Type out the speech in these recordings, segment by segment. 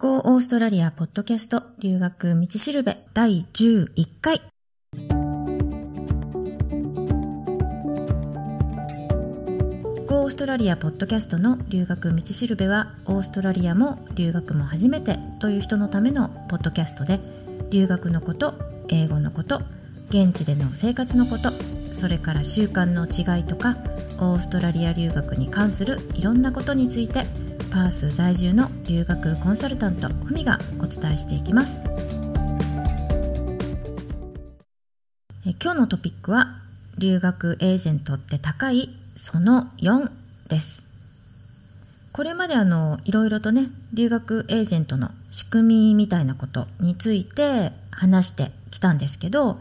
Go オーストラリアポッドキャスト留学道しるべ第11回。Go オーストラリアポッドキャストの留学道しるべはオーストラリアも留学も初めてという人のためのポッドキャストで留学のこと、英語のこと、現地での生活のこと、それから習慣の違いとかオーストラリア留学に関するいろんなことについてパース在住の留学コンサルタントふみがお伝えしていきます。え今日のトピックは留学エージェントって高い？その4です。これまであのいろいろとね留学エージェントの仕組みみたいなことについて話してきたんですけど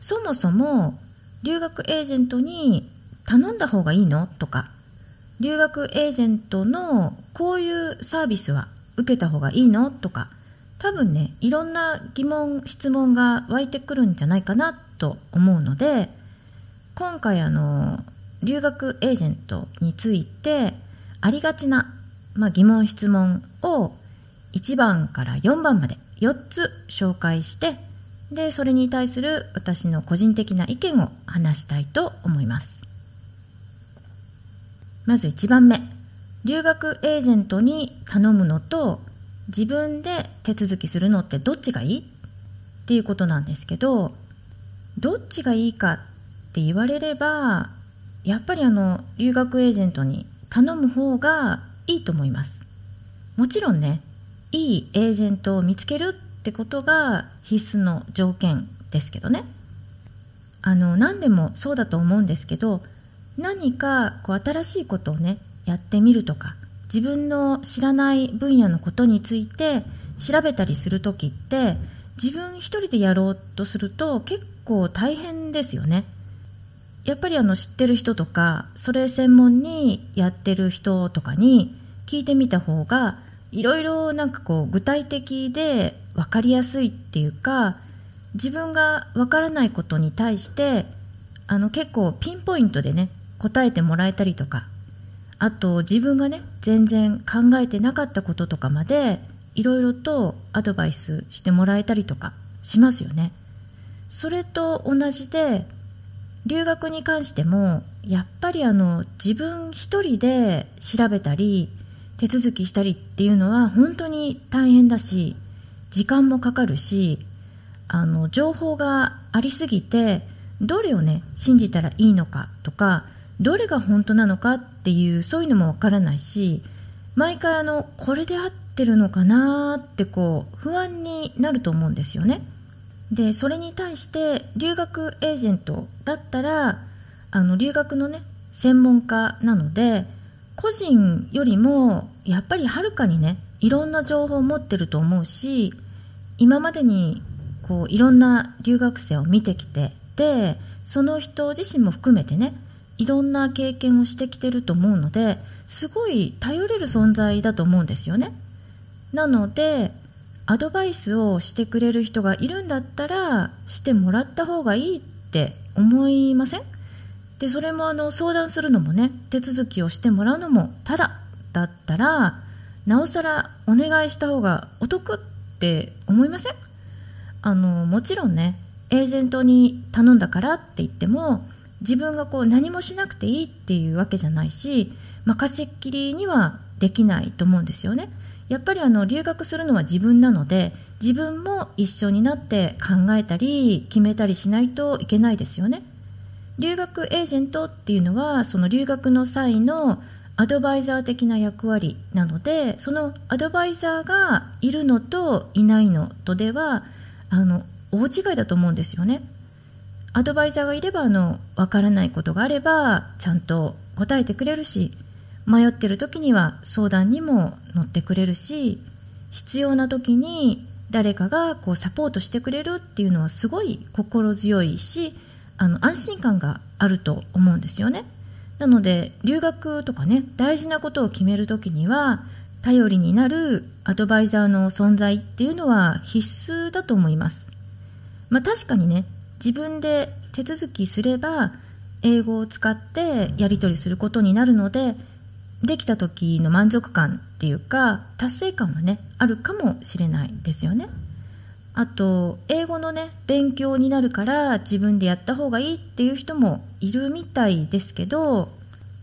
そもそも留学エージェントに頼んだ方がいいの？とか留学エージェントのこういうサービスは受けた方がいいの？とか多分ねいろんな疑問質問が湧いてくるんじゃないかなと思うので今回あの留学エージェントについてありがちな、まあ、疑問質問を1番から4番まで4つ紹介してでそれに対する私の個人的な意見を話したいと思います。まず1番目。留学エージェントに頼むのと自分で手続きするのってどっちがいい？っていうことなんですけどどっちがいいかって言われればやっぱりあの留学エージェントに頼む方がいいと思います。もちろんねいいエージェントを見つけるってことが必須の条件ですけどね。あの何でもそうだと思うんですけど何かこう新しいことをねやってみるとか自分の知らない分野のことについて調べたりする時って自分一人でやろうとすると結構大変ですよね。やっぱりあの知ってる人とかそれ専門にやってる人とかに聞いてみた方がいろいろなんかこう具体的で分かりやすいっていうか自分が分からないことに対してあの結構ピンポイントでね答えてもらえたりとかあと自分がね全然考えてなかったこととかまでいろいろとアドバイスしてもらえたりとかしますよね。それと同じで留学に関してもやっぱりあの自分一人で調べたり手続きしたりっていうのは本当に大変だし時間もかかるしあの情報がありすぎてどれをね信じたらいいのかとかどれが本当なのかっていうそういうのもわからないし毎回あのこれで合ってるのかなってこう不安になると思うんですよね。でそれに対して留学エージェントだったらあの留学のね専門家なので個人よりもやっぱりはるかにねいろんな情報を持ってると思うし今までにこういろんな留学生を見てきてでその人自身も含めてねいろんな経験をしてきてると思うのですごい頼れる存在だと思うんですよね。なのでアドバイスをしてくれる人がいるんだったらしてもらった方がいいって思いません？でそれもあの相談するのもね手続きをしてもらうのもただだったらなおさらお願いした方がお得って思いません？あのもちろんねエージェントに頼んだからって言っても自分がこう何もしなくていいっていうわけじゃないし任せっきりにはできないと思うんですよね。やっぱりあの留学するのは自分なので自分も一緒になって考えたり決めたりしないといけないですよね。留学エージェントっていうのはその留学の際のアドバイザー的な役割なのでそのアドバイザーがいるのといないのとではあの大違いだと思うんですよね。アドバイザーがいればあの分からないことがあればちゃんと答えてくれるし迷ってる時には相談にも乗ってくれるし必要な時に誰かがこうサポートしてくれるっていうのはすごい心強いしあの安心感があると思うんですよね。なので留学とかね大事なことを決める時には頼りになるアドバイザーの存在っていうのは必須だと思います。まあ、確かにね自分で手続きすれば英語を使ってやり取りすることになるのでできた時の満足感っていうか達成感はねあるかもしれないですよね。あと英語のね勉強になるから自分でやった方がいいっていう人もいるみたいですけど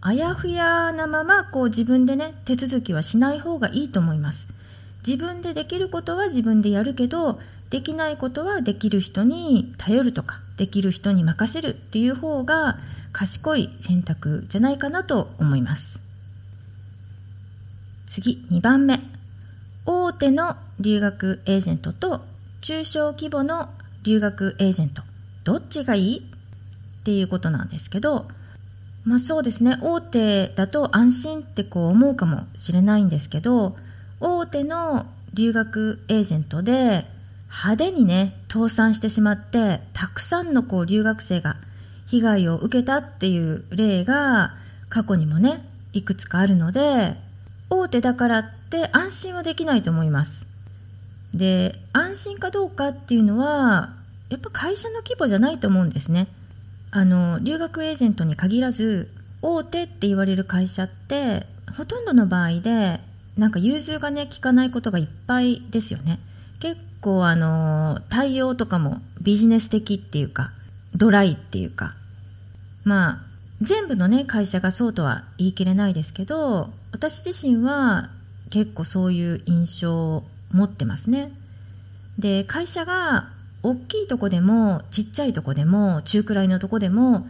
あやふやなままこう自分でね手続きはしない方がいいと思います自分でできることは自分でやるけどできないことはできる人に頼るとかできる人に任せるっていう方が賢い選択じゃないかなと思います。次2番目。大手の留学エージェントと中小規模の留学エージェント。どっちがいいっていうことなんですけどまあそうですね。大手だと安心ってこう思うかもしれないんですけど大手の留学エージェントで派手にね倒産してしまってたくさんのこう留学生が被害を受けたっていう例が過去にもねいくつかあるので大手だからって安心はできないと思います。で安心かどうかっていうのはやっぱ会社の規模じゃないと思うんですね。あの留学エージェントに限らず大手って言われる会社ってほとんどの場合でなんか融通がね効かないことがいっぱいですよね。結構あの対応とかもビジネス的っていうかドライっていうか。まあ全部のね会社がそうとは言い切れないですけど私自身は結構そういう印象を持ってますね。で会社が大きいとこでもちっちゃいとこでも中くらいのとこでも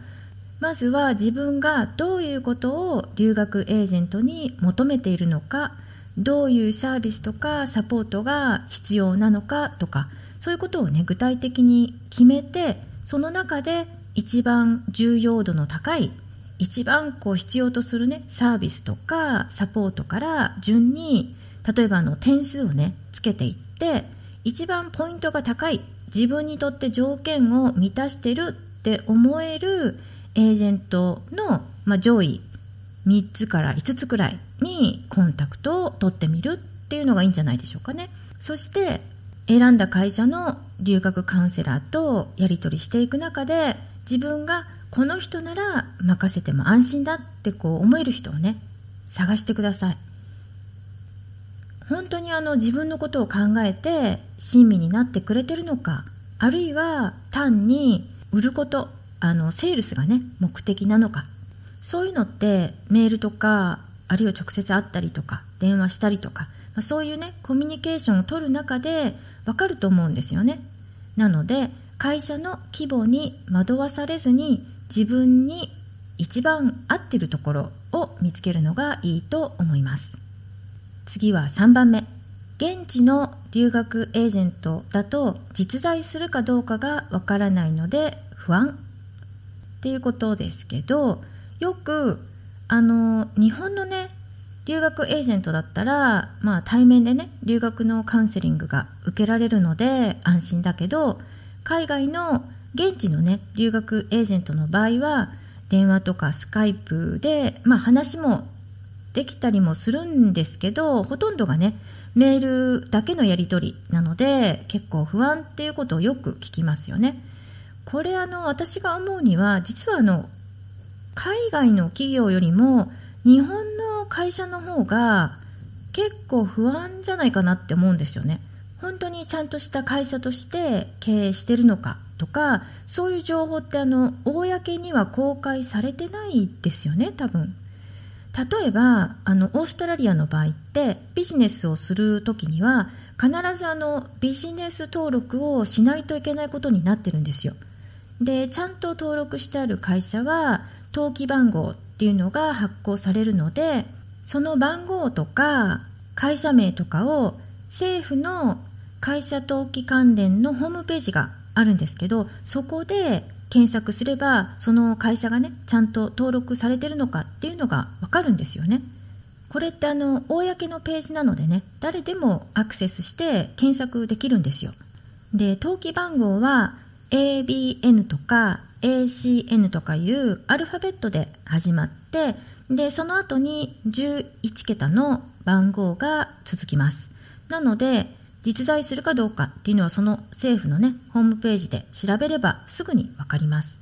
まずは自分がどういうことを留学エージェントに求めているのかどういうサービスとかサポートが必要なのかとかそういうことをね具体的に決めてその中で一番重要度の高い一番こう必要とするねサービスとかサポートから順に例えばあの点数をねつけていって一番ポイントが高い自分にとって条件を満たしてるって思えるエージェントの、まあ、上位3つから5つくらいにコンタクトを取ってみるっていうのがいいんじゃないでしょうかね。そして選んだ会社の留学カウンセラーとやり取りしていく中で自分がこの人なら任せても安心だってこう思える人をね探してください。本当にあの自分のことを考えて親身になってくれてるのかあるいは単に売ることあのセールスがね目的なのか。そういうのってメールとかあるいは直接会ったりとか電話したりとか、まあ、そういうねコミュニケーションを取る中でわかると思うんですよね。なので会社の規模に惑わされずに自分に一番合ってるところを見つけるのがいいと思います。次は3番目。現地の留学エージェントだと実在するかどうかがわからないので不安。っていうことですけどよくあの日本のね留学エージェントだったら、まあ、対面でね留学のカウンセリングが受けられるので安心だけど海外の現地のね留学エージェントの場合は電話とかスカイプで、まあ、話もできたりもするんですけどほとんどがねメールだけのやり取りなので結構不安っていうことをよく聞きますよね。これあの私が思うには実はあの海外の企業よりも日本の会社の方が結構不安じゃないかなって思うんですよね。本当にちゃんとした会社として経営してるのかとかそういう情報ってあの公には公開されてないですよね多分例えばあのオーストラリアの場合ってビジネスをする時には必ずあのビジネス登録をしないといけないことになってるんですよでちゃんと登録してある会社は登記番号っていうのが発行されるのでその番号とか会社名とかを政府の会社登記関連のホームページがあるんですけどそこで検索すればその会社がねちゃんと登録されてるのかっていうのが分かるんですよね。これってあの公のページなのでね誰でもアクセスして検索できるんですよ。で登記番号は ABN とか ACN とかいうアルファベットで始まってでその後に11桁の番号が続きますなので実在するかどうかっていうのはその政府のねホームページで調べればすぐに分かります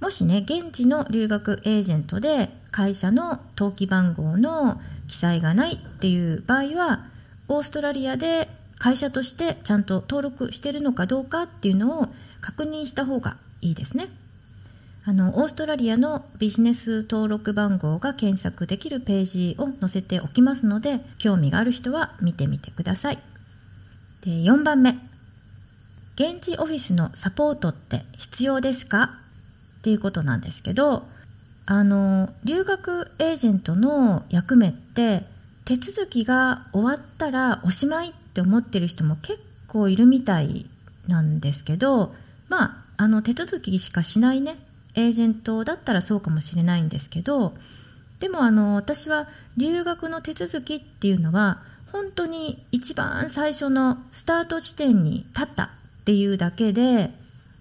もしね現地の留学エージェントで会社の登記番号の記載がないっていう場合はオーストラリアで会社としてちゃんと登録してるのかどうかっていうのを確認した方がいいですね。あのオーストラリアのビジネス登録番号が検索できるページを載せておきますので興味がある人は見てみてください。で4番目。現地オフィスのサポートって必要ですか？っていうことなんですけどあの留学エージェントの役目って手続きが終わったらおしまいって思ってる人も結構いるみたいなんですけどまああの手続きしかしないね。エージェントだったらそうかもしれないんですけどでもあの私は留学の手続きっていうのは本当に一番最初のスタート地点に立ったっていうだけで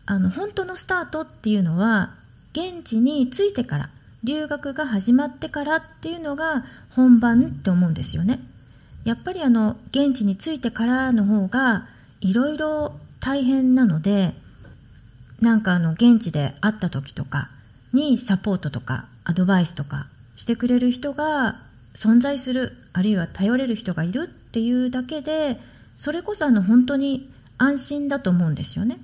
あの本当のスタートっていうのは現地に着いてから留学が始まってからっていうのが本番って思うんですよね。やっぱりあの現地に着いてからの方がいろいろ大変なのでなんかあの現地で会った時とかにサポートとかアドバイスとかしてくれる人が存在するあるいは頼れる人がいるっていうだけでそれこそあの本当に安心だと思うんですよね。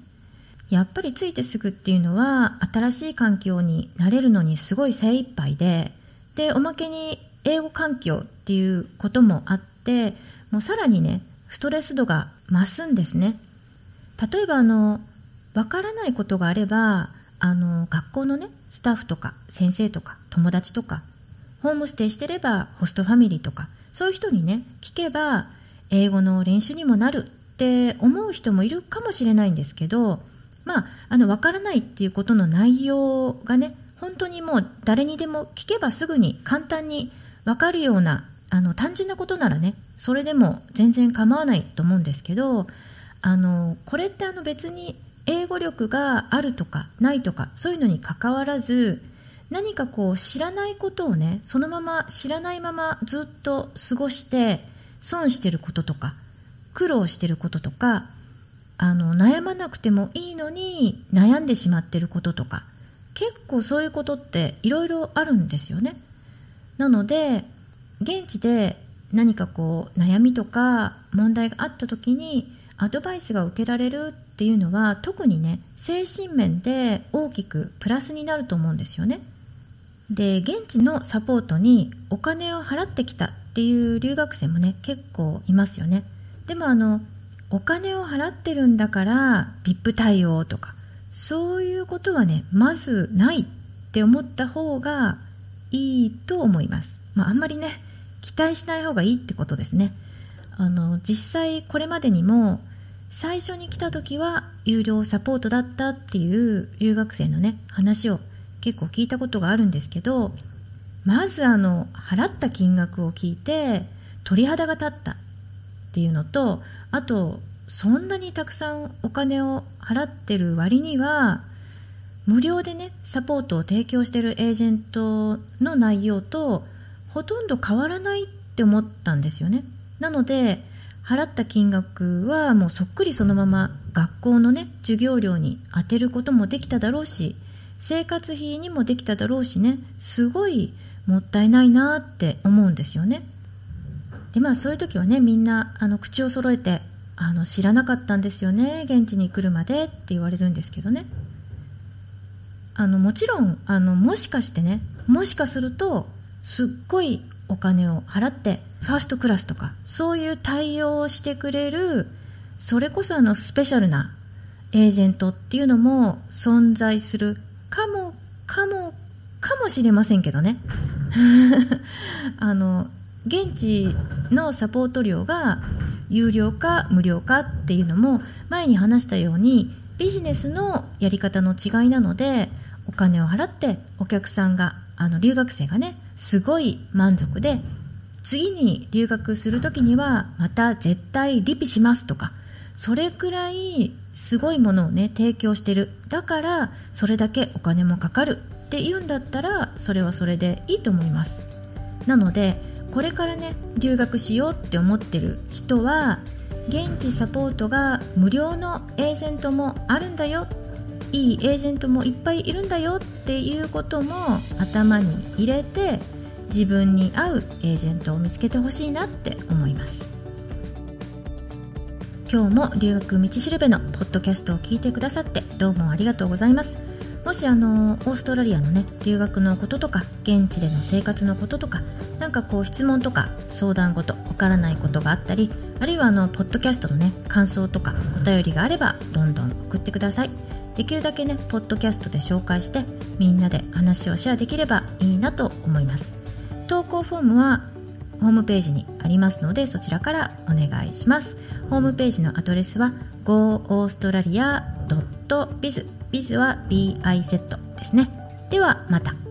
やっぱりついてすぐっていうのは新しい環境になれるのにすごい精一杯ででおまけに英語環境っていうこともあってもうさらにねストレス度が増すんですね例えばあのわからないことがあればあの学校のねスタッフとか先生とか友達とかホームステイしてればホストファミリーとかそういう人にね聞けば英語の練習にもなるって思う人もいるかもしれないんですけどまああの分からないっていうことの内容がね本当にもう誰にでも聞けばすぐに簡単に分かるようなあの単純なことならねそれでも全然構わないと思うんですけどあのこれってあの別に英語力があるとかないとかそういうのにかかわらず何かこう知らないことをねそのまま知らないままずっと過ごして損してることとか苦労してることとかあの悩まなくてもいいのに悩んでしまってることとか結構そういうことっていろいろあるんですよね。なので現地で何かこう悩みとか問題があった時にアドバイスが受けられるっっていうのは特にね精神面で大きくプラスになると思うんですよね。で現地のサポートにお金を払ってきたっていう留学生もね結構いますよね。でもあのお金を払ってるんだから VIP 対応とかそういうことはねまずないって思った方がいいと思います、まあ、あんまりね期待しない方がいいってことですねあの実際これまでにも最初に来た時は有料サポートだったっていう留学生のね話を結構聞いたことがあるんですけどまずあの払った金額を聞いて鳥肌が立ったっていうのとあとそんなにたくさんお金を払ってる割には無料でねサポートを提供してるエージェントの内容とほとんど変わらないって思ったんですよね。なので払った金額はもうそっくりそのまま学校のね授業料に充てることもできただろうし生活費にもできただろうしねすごいもったいないなって思うんですよね。でまあそういう時はねみんなあの口を揃えてあの知らなかったんですよね現地に来るまでって言われるんですけどね。あのもちろんあのもしかしてねもしかするとすっごいお金を払ってファーストクラスとかそういう対応をしてくれるそれこそあのスペシャルなエージェントっていうのも存在するかもかもかもしれませんけどね。あの現地のサポート料が有料か無料かっていうのも前に話したようにビジネスのやり方の違いなのでお金を払ってお客さんがあの留学生がねすごい満足で次に留学する時にはまた絶対リピしますとかそれくらいすごいものをね提供してる。だからそれだけお金もかかるっていうんだったらそれはそれでいいと思います。なのでこれからね留学しようって思ってる人は現地サポートが無料のエージェントもあるんだよ。いいエージェントもいっぱいいるんだよっていうことも頭に入れて自分に合うエージェントを見つけてほしいなって思います。今日も留学道しるべのポッドキャストを聞いてくださってどうもありがとうございます。もしあのオーストラリアのね留学のこととか現地での生活のこととかなんかこう質問とか相談事わからないことがあったりあるいはあのポッドキャストのね感想とかお便りがあればどんどん送ってください。できるだけねポッドキャストで紹介してみんなで話をシェアできればいいなと思います。稿フォームはホームページにありますのでそちらからお願いします。ホームページのアドレスは goaustralia.biz biz は biz ですね。ではまた。